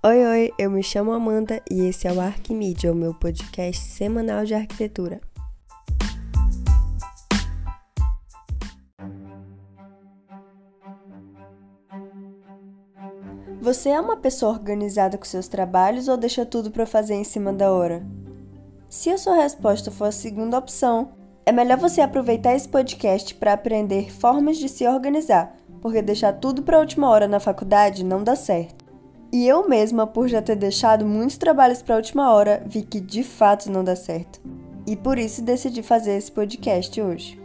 Oi, oi, eu me chamo Amanda e esse é o Arquimídia, o meu podcast semanal de arquitetura. Você é uma pessoa organizada com seus trabalhos ou deixa tudo para fazer em cima da hora? Se a sua resposta for a segunda opção, é melhor você aproveitar esse podcast para aprender formas de se organizar, porque deixar tudo para a última hora na faculdade não dá certo. E eu mesma, por já ter deixado muitos trabalhos para a última hora, vi que de fato não dá certo. E por isso decidi fazer esse podcast hoje.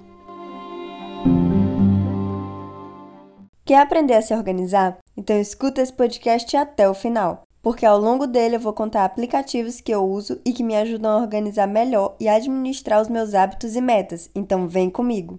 Quer aprender a se organizar? Então escuta esse podcast até o final, porque ao longo dele eu vou contar aplicativos que eu uso e que me ajudam a organizar melhor e administrar os meus hábitos e metas. Então vem comigo.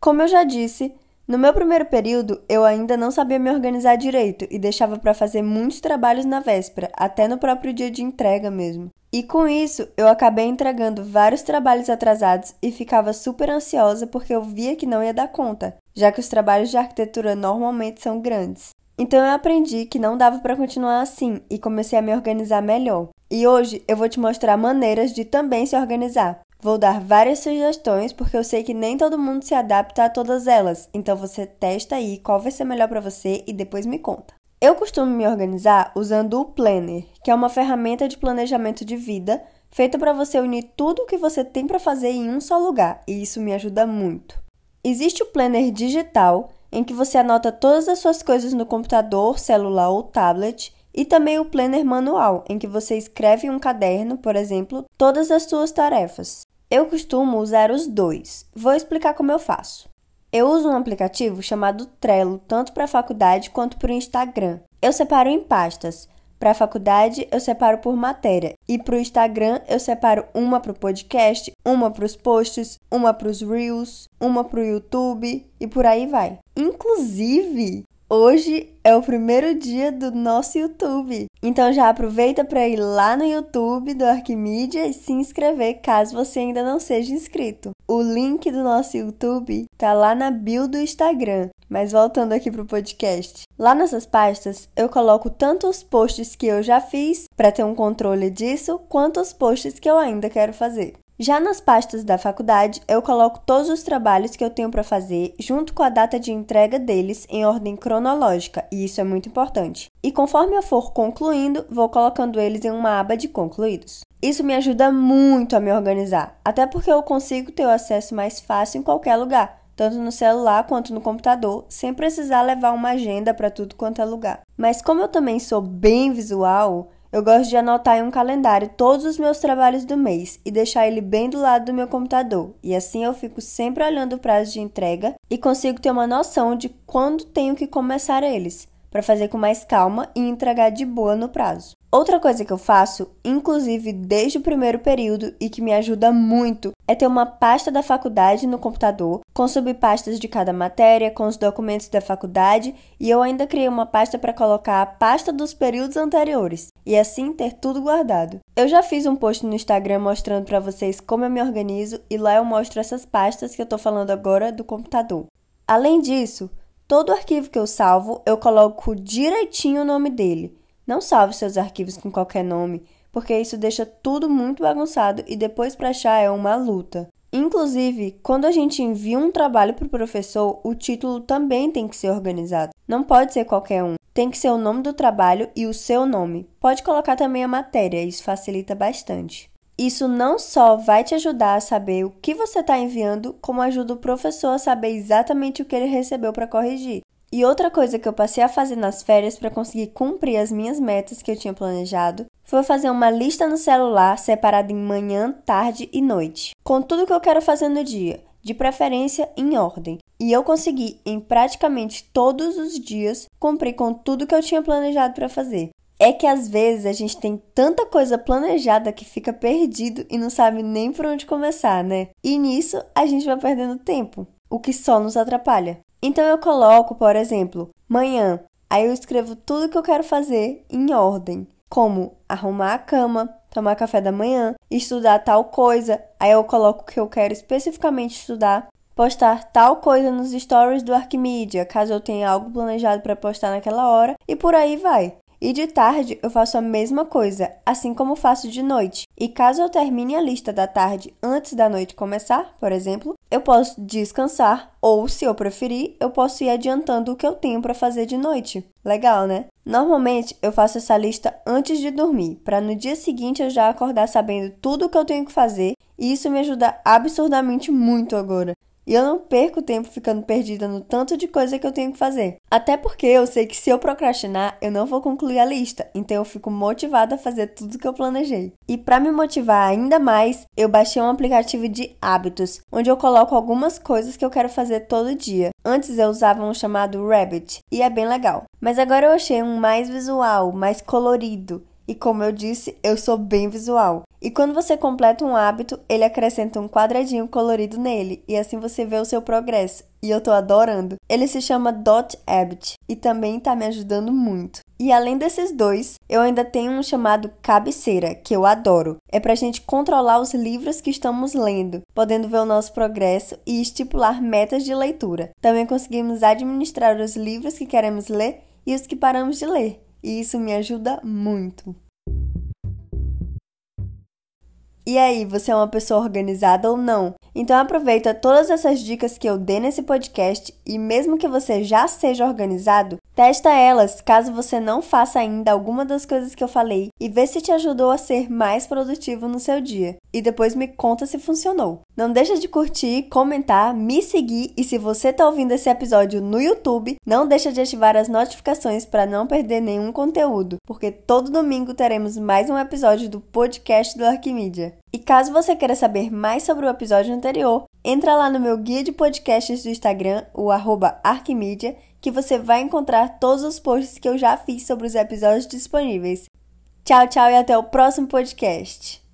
Como eu já disse, no meu primeiro período, eu ainda não sabia me organizar direito e deixava para fazer muitos trabalhos na véspera, até no próprio dia de entrega mesmo. E com isso, eu acabei entregando vários trabalhos atrasados e ficava super ansiosa porque eu via que não ia dar conta, já que os trabalhos de arquitetura normalmente são grandes. Então eu aprendi que não dava para continuar assim e comecei a me organizar melhor. E hoje eu vou te mostrar maneiras de também se organizar. Vou dar várias sugestões porque eu sei que nem todo mundo se adapta a todas elas, então você testa aí qual vai ser melhor para você e depois me conta. Eu costumo me organizar usando o Planner, que é uma ferramenta de planejamento de vida feita para você unir tudo o que você tem para fazer em um só lugar, e isso me ajuda muito. Existe o Planner digital, em que você anota todas as suas coisas no computador, celular ou tablet, e também o Planner manual, em que você escreve em um caderno, por exemplo, todas as suas tarefas. Eu costumo usar os dois. Vou explicar como eu faço. Eu uso um aplicativo chamado Trello, tanto para a faculdade quanto para o Instagram. Eu separo em pastas. Para a faculdade, eu separo por matéria. E para o Instagram, eu separo uma para o podcast, uma para os posts, uma para os Reels, uma para o YouTube e por aí vai. Inclusive, Hoje é o primeiro dia do nosso YouTube. Então já aproveita para ir lá no YouTube do Arquimídia e se inscrever caso você ainda não seja inscrito. O link do nosso YouTube tá lá na bio do Instagram. Mas voltando aqui pro podcast. Lá nessas pastas eu coloco tanto os posts que eu já fiz para ter um controle disso, quanto os posts que eu ainda quero fazer. Já nas pastas da faculdade, eu coloco todos os trabalhos que eu tenho para fazer junto com a data de entrega deles em ordem cronológica, e isso é muito importante. E conforme eu for concluindo, vou colocando eles em uma aba de concluídos. Isso me ajuda muito a me organizar, até porque eu consigo ter o acesso mais fácil em qualquer lugar, tanto no celular quanto no computador, sem precisar levar uma agenda para tudo quanto é lugar. Mas como eu também sou bem visual, eu gosto de anotar em um calendário todos os meus trabalhos do mês e deixar ele bem do lado do meu computador, e assim eu fico sempre olhando o prazo de entrega e consigo ter uma noção de quando tenho que começar eles, para fazer com mais calma e entregar de boa no prazo. Outra coisa que eu faço, inclusive desde o primeiro período e que me ajuda muito, é ter uma pasta da faculdade no computador, com subpastas de cada matéria, com os documentos da faculdade, e eu ainda criei uma pasta para colocar a pasta dos períodos anteriores, e assim ter tudo guardado. Eu já fiz um post no Instagram mostrando para vocês como eu me organizo, e lá eu mostro essas pastas que eu estou falando agora do computador. Além disso, todo arquivo que eu salvo, eu coloco direitinho o nome dele. Não salve seus arquivos com qualquer nome, porque isso deixa tudo muito bagunçado e depois para achar é uma luta. Inclusive, quando a gente envia um trabalho para o professor, o título também tem que ser organizado. Não pode ser qualquer um. Tem que ser o nome do trabalho e o seu nome. Pode colocar também a matéria, isso facilita bastante. Isso não só vai te ajudar a saber o que você está enviando, como ajuda o professor a saber exatamente o que ele recebeu para corrigir. E outra coisa que eu passei a fazer nas férias para conseguir cumprir as minhas metas que eu tinha planejado foi fazer uma lista no celular separada em manhã, tarde e noite, com tudo que eu quero fazer no dia, de preferência em ordem. E eu consegui, em praticamente todos os dias, cumprir com tudo que eu tinha planejado para fazer. É que às vezes a gente tem tanta coisa planejada que fica perdido e não sabe nem por onde começar, né? E nisso a gente vai perdendo tempo, o que só nos atrapalha. Então eu coloco, por exemplo, manhã. Aí eu escrevo tudo que eu quero fazer em ordem, como arrumar a cama, tomar café da manhã, estudar tal coisa. Aí eu coloco o que eu quero especificamente estudar. postar tal coisa nos stories do Arquimedia, caso eu tenha algo planejado para postar naquela hora, e por aí vai. E de tarde eu faço a mesma coisa, assim como faço de noite. E caso eu termine a lista da tarde antes da noite começar, por exemplo, eu posso descansar ou, se eu preferir, eu posso ir adiantando o que eu tenho para fazer de noite. Legal, né? Normalmente eu faço essa lista antes de dormir, para no dia seguinte eu já acordar sabendo tudo o que eu tenho que fazer, e isso me ajuda absurdamente muito agora. E eu não perco tempo ficando perdida no tanto de coisa que eu tenho que fazer. Até porque eu sei que se eu procrastinar, eu não vou concluir a lista, então eu fico motivada a fazer tudo que eu planejei. E para me motivar ainda mais, eu baixei um aplicativo de hábitos, onde eu coloco algumas coisas que eu quero fazer todo dia. Antes eu usava um chamado Rabbit, e é bem legal. Mas agora eu achei um mais visual, mais colorido e como eu disse, eu sou bem visual. E quando você completa um hábito, ele acrescenta um quadradinho colorido nele, e assim você vê o seu progresso. E eu tô adorando. Ele se chama Dot Habit e também tá me ajudando muito. E além desses dois, eu ainda tenho um chamado cabeceira, que eu adoro. É pra gente controlar os livros que estamos lendo, podendo ver o nosso progresso e estipular metas de leitura. Também conseguimos administrar os livros que queremos ler e os que paramos de ler e isso me ajuda muito. E aí, você é uma pessoa organizada ou não? Então aproveita todas essas dicas que eu dei nesse podcast e mesmo que você já seja organizado, testa elas caso você não faça ainda alguma das coisas que eu falei e vê se te ajudou a ser mais produtivo no seu dia. E depois me conta se funcionou. Não deixa de curtir, comentar, me seguir e se você está ouvindo esse episódio no YouTube, não deixa de ativar as notificações para não perder nenhum conteúdo, porque todo domingo teremos mais um episódio do podcast do Arquimídia. E caso você queira saber mais sobre o episódio anterior, entra lá no meu guia de podcasts do Instagram, o arroba Arquimedia, que você vai encontrar todos os posts que eu já fiz sobre os episódios disponíveis. Tchau, tchau e até o próximo podcast.